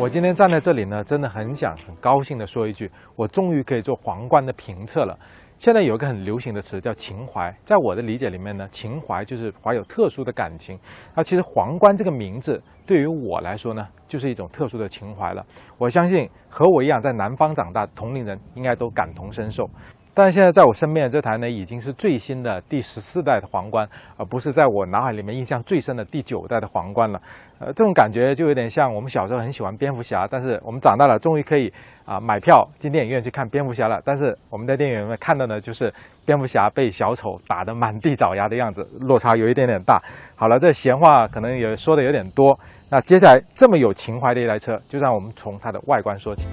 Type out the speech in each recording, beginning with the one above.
我今天站在这里呢，真的很想很高兴的说一句，我终于可以做皇冠的评测了。现在有一个很流行的词叫情怀，在我的理解里面呢，情怀就是怀有特殊的感情。那其实皇冠这个名字对于我来说呢，就是一种特殊的情怀了。我相信和我一样在南方长大同龄人应该都感同身受。但现在在我身边的这台呢，已经是最新的第十四代的皇冠，而不是在我脑海里面印象最深的第九代的皇冠了。呃，这种感觉就有点像我们小时候很喜欢蝙蝠侠，但是我们长大了终于可以啊买票进电影院去看蝙蝠侠了。但是我们在电影院看到的就是蝙蝠侠被小丑打得满地找牙的样子，落差有一点点大。好了，这闲话可能也说的有点多。那接下来这么有情怀的一台车，就让我们从它的外观说起。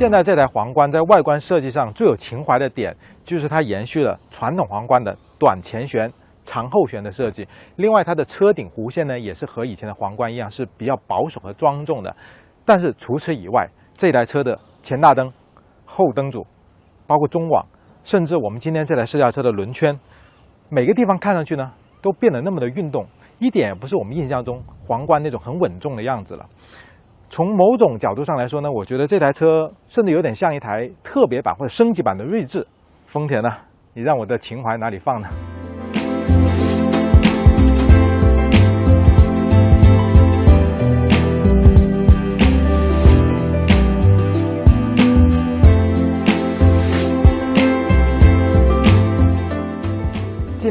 现在这台皇冠在外观设计上最有情怀的点，就是它延续了传统皇冠的短前悬、长后悬的设计。另外，它的车顶弧线呢，也是和以前的皇冠一样，是比较保守和庄重的。但是除此以外，这台车的前大灯、后灯组，包括中网，甚至我们今天这台试驾车的轮圈，每个地方看上去呢，都变得那么的运动，一点也不是我们印象中皇冠那种很稳重的样子了。从某种角度上来说呢，我觉得这台车甚至有点像一台特别版或者升级版的锐志。丰田呢，你让我的情怀哪里放呢？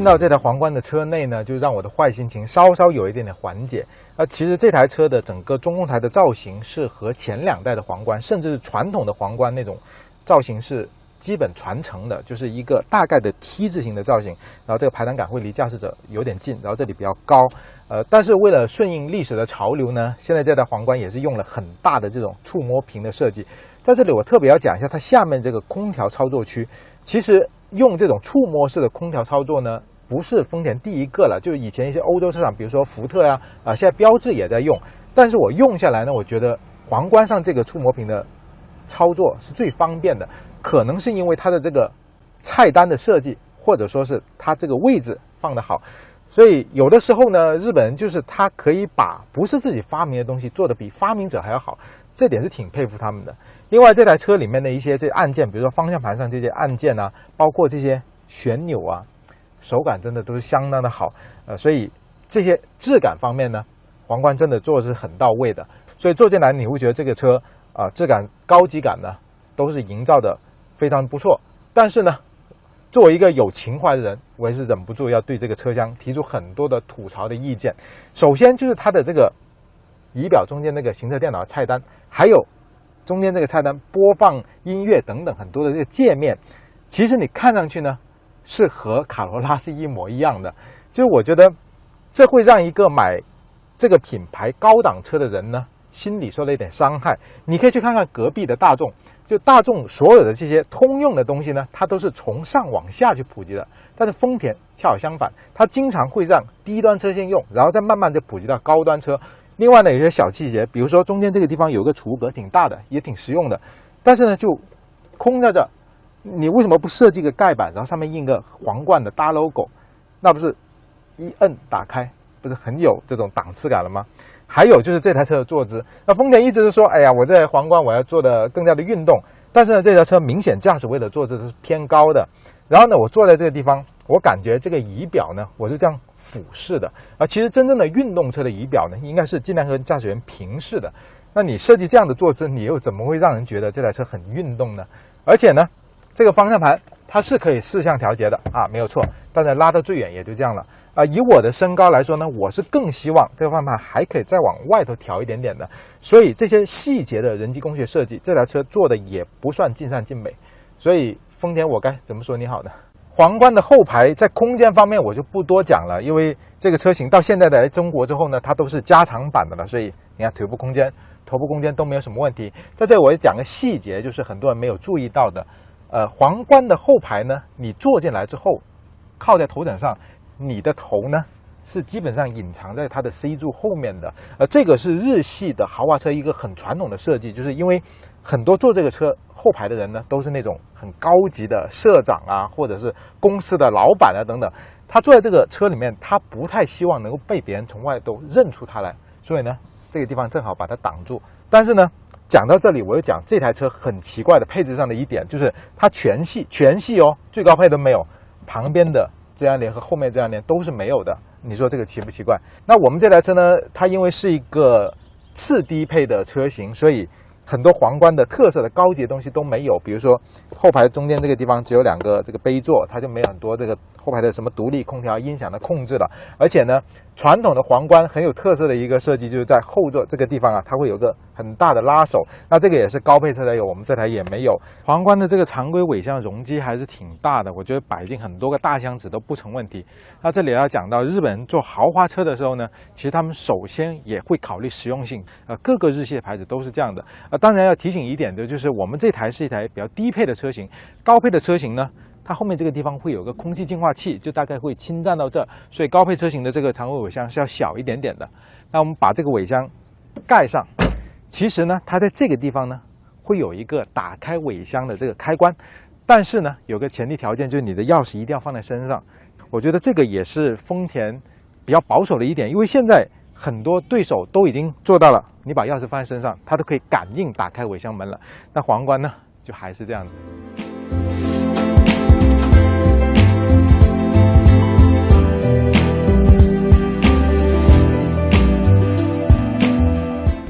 到这台皇冠的车内呢，就让我的坏心情稍稍有一点点缓解。那其实这台车的整个中控台的造型是和前两代的皇冠，甚至是传统的皇冠那种造型是基本传承的，就是一个大概的 T 字形的造型。然后这个排挡杆会离驾驶者有点近，然后这里比较高。呃，但是为了顺应历史的潮流呢，现在这台皇冠也是用了很大的这种触摸屏的设计。在这里我特别要讲一下，它下面这个空调操作区，其实。用这种触摸式的空调操作呢，不是丰田第一个了，就是以前一些欧洲车厂，比如说福特呀，啊，现在标致也在用。但是我用下来呢，我觉得皇冠上这个触摸屏的操作是最方便的，可能是因为它的这个菜单的设计，或者说是它这个位置放得好。所以有的时候呢，日本人就是他可以把不是自己发明的东西做得比发明者还要好，这点是挺佩服他们的。另外，这台车里面的一些这按键，比如说方向盘上这些按键啊，包括这些旋钮啊，手感真的都是相当的好。呃，所以这些质感方面呢，皇冠真的做的是很到位的。所以坐进来你会觉得这个车啊，质感、高级感呢，都是营造的非常不错。但是呢，作为一个有情怀的人，我也是忍不住要对这个车厢提出很多的吐槽的意见。首先就是它的这个仪表中间那个行车电脑菜单，还有。中间这个菜单播放音乐等等很多的这个界面，其实你看上去呢是和卡罗拉是一模一样的。就是我觉得这会让一个买这个品牌高档车的人呢心里受了一点伤害。你可以去看看隔壁的大众，就大众所有的这些通用的东西呢，它都是从上往下去普及的。但是丰田恰好相反，它经常会让低端车先用，然后再慢慢就普及到高端车。另外呢，有些小细节，比如说中间这个地方有个储物格，挺大的，也挺实用的。但是呢，就空在这，你为什么不设计个盖板，然后上面印个皇冠的大 logo？那不是一摁打开，不是很有这种档次感了吗？还有就是这台车的坐姿，那丰田一直是说，哎呀，我这皇冠我要做的更加的运动。但是呢，这台车明显驾驶位的坐姿是偏高的。然后呢，我坐在这个地方。我感觉这个仪表呢，我是这样俯视的啊。其实真正的运动车的仪表呢，应该是尽量和驾驶员平视的。那你设计这样的坐姿，你又怎么会让人觉得这台车很运动呢？而且呢，这个方向盘它是可以四向调节的啊，没有错。但是拉到最远也就这样了啊。以我的身高来说呢，我是更希望这个方向盘还可以再往外头调一点点的。所以这些细节的人机工学设计，这台车做的也不算尽善尽美。所以丰田，我该怎么说你好呢？皇冠的后排在空间方面我就不多讲了，因为这个车型到现在来中国之后呢，它都是加长版的了，所以你看腿部空间、头部空间都没有什么问题。在这我也讲个细节，就是很多人没有注意到的，呃，皇冠的后排呢，你坐进来之后，靠在头枕上，你的头呢是基本上隐藏在它的 C 柱后面的。呃，这个是日系的豪华车一个很传统的设计，就是因为很多坐这个车后排的人呢，都是那种很高级的社长啊，或者是公司的老板啊等等。他坐在这个车里面，他不太希望能够被别人从外都认出他来，所以呢，这个地方正好把它挡住。但是呢，讲到这里，我又讲这台车很奇怪的配置上的一点，就是它全系全系哦，最高配都没有，旁边的遮阳帘和后面遮阳帘都是没有的。你说这个奇不奇怪？那我们这台车呢，它因为是一个次低配的车型，所以很多皇冠的特色的高级的东西都没有，比如说后排中间这个地方只有两个这个杯座，它就没有很多这个。后排的什么独立空调、音响的控制了，而且呢，传统的皇冠很有特色的一个设计，就是在后座这个地方啊，它会有个很大的拉手。那这个也是高配车才有，我们这台也没有。皇冠的这个常规尾箱容积还是挺大的，我觉得摆进很多个大箱子都不成问题。那这里要讲到日本人做豪华车的时候呢，其实他们首先也会考虑实用性。呃，各个日系牌子都是这样的。呃，当然要提醒一点的就是，我们这台是一台比较低配的车型，高配的车型呢。它后面这个地方会有个空气净化器，就大概会侵占到这，所以高配车型的这个常规尾箱是要小一点点的。那我们把这个尾箱盖上，其实呢，它在这个地方呢会有一个打开尾箱的这个开关，但是呢，有个前提条件就是你的钥匙一定要放在身上。我觉得这个也是丰田比较保守的一点，因为现在很多对手都已经做到了，你把钥匙放在身上，它都可以感应打开尾箱门了。那皇冠呢，就还是这样子。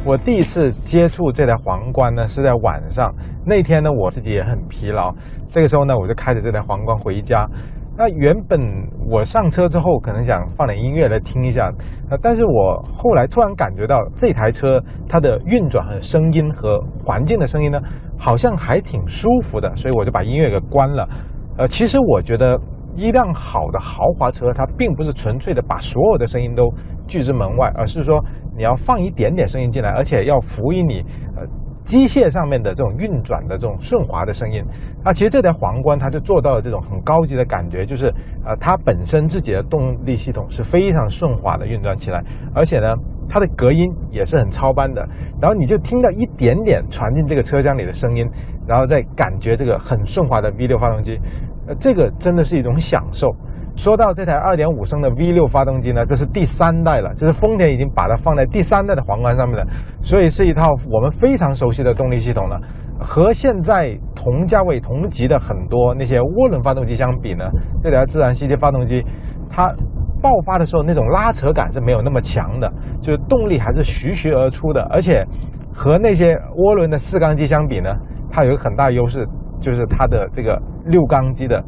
我第一次接触这台皇冠呢，是在晚上。那天呢，我自己也很疲劳。这个时候呢，我就开着这台皇冠回家。那原本我上车之后，可能想放点音乐来听一下。呃，但是我后来突然感觉到这台车它的运转和声音和环境的声音呢，好像还挺舒服的，所以我就把音乐给关了。呃，其实我觉得一辆好的豪华车，它并不是纯粹的把所有的声音都拒之门外，而是说。你要放一点点声音进来，而且要辅以你呃机械上面的这种运转的这种顺滑的声音。那其实这台皇冠它就做到了这种很高级的感觉，就是呃它本身自己的动力系统是非常顺滑的运转起来，而且呢它的隔音也是很超班的。然后你就听到一点点传进这个车厢里的声音，然后再感觉这个很顺滑的 V 六发动机，呃这个真的是一种享受。说到这台2.5升的 V6 发动机呢，这是第三代了，就是丰田已经把它放在第三代的皇冠上面了，所以是一套我们非常熟悉的动力系统了。和现在同价位同级的很多那些涡轮发动机相比呢，这台自然吸气发动机它爆发的时候那种拉扯感是没有那么强的，就是动力还是徐徐而出的，而且和那些涡轮的四缸机相比呢，它有个很大优势，就是它的这个六缸机的。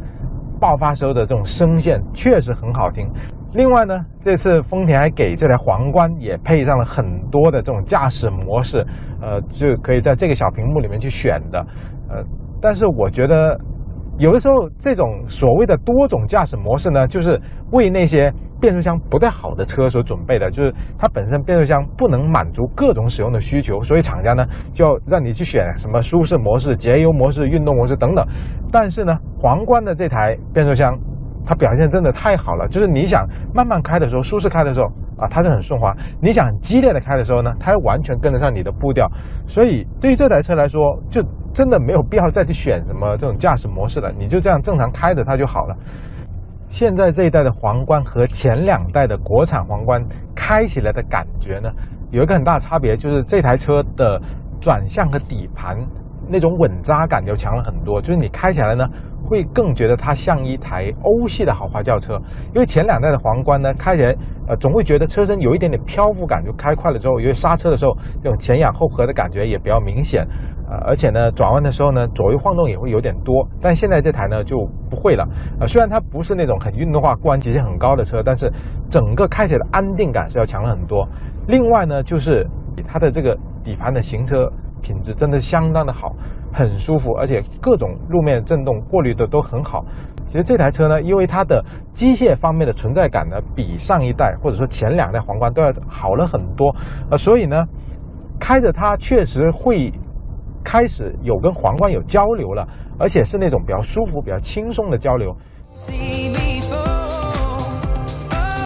爆发时候的这种声线确实很好听。另外呢，这次丰田还给这台皇冠也配上了很多的这种驾驶模式，呃，就可以在这个小屏幕里面去选的。呃，但是我觉得。有的时候，这种所谓的多种驾驶模式呢，就是为那些变速箱不太好的车所准备的，就是它本身变速箱不能满足各种使用的需求，所以厂家呢就要让你去选什么舒适模式、节油模式、运动模式等等。但是呢，皇冠的这台变速箱。它表现真的太好了，就是你想慢慢开的时候，舒适开的时候啊，它是很顺滑；你想很激烈的开的时候呢，它完全跟得上你的步调。所以对于这台车来说，就真的没有必要再去选什么这种驾驶模式了，你就这样正常开着它就好了。现在这一代的皇冠和前两代的国产皇冠开起来的感觉呢，有一个很大差别，就是这台车的转向和底盘那种稳扎感就强了很多，就是你开起来呢。会更觉得它像一台欧系的豪华轿车，因为前两代的皇冠呢，开起来呃总会觉得车身有一点点漂浮感，就开快了之后，因为刹车的时候这种前仰后合的感觉也比较明显，呃，而且呢转弯的时候呢左右晃动也会有点多，但现在这台呢就不会了，呃，虽然它不是那种很运动化、过弯极限很高的车，但是整个开起来的安定感是要强了很多。另外呢，就是它的这个底盘的行车品质真的相当的好。很舒服，而且各种路面震动过滤的都很好。其实这台车呢，因为它的机械方面的存在感呢，比上一代或者说前两代皇冠都要好了很多，呃，所以呢，开着它确实会开始有跟皇冠有交流了，而且是那种比较舒服、比较轻松的交流。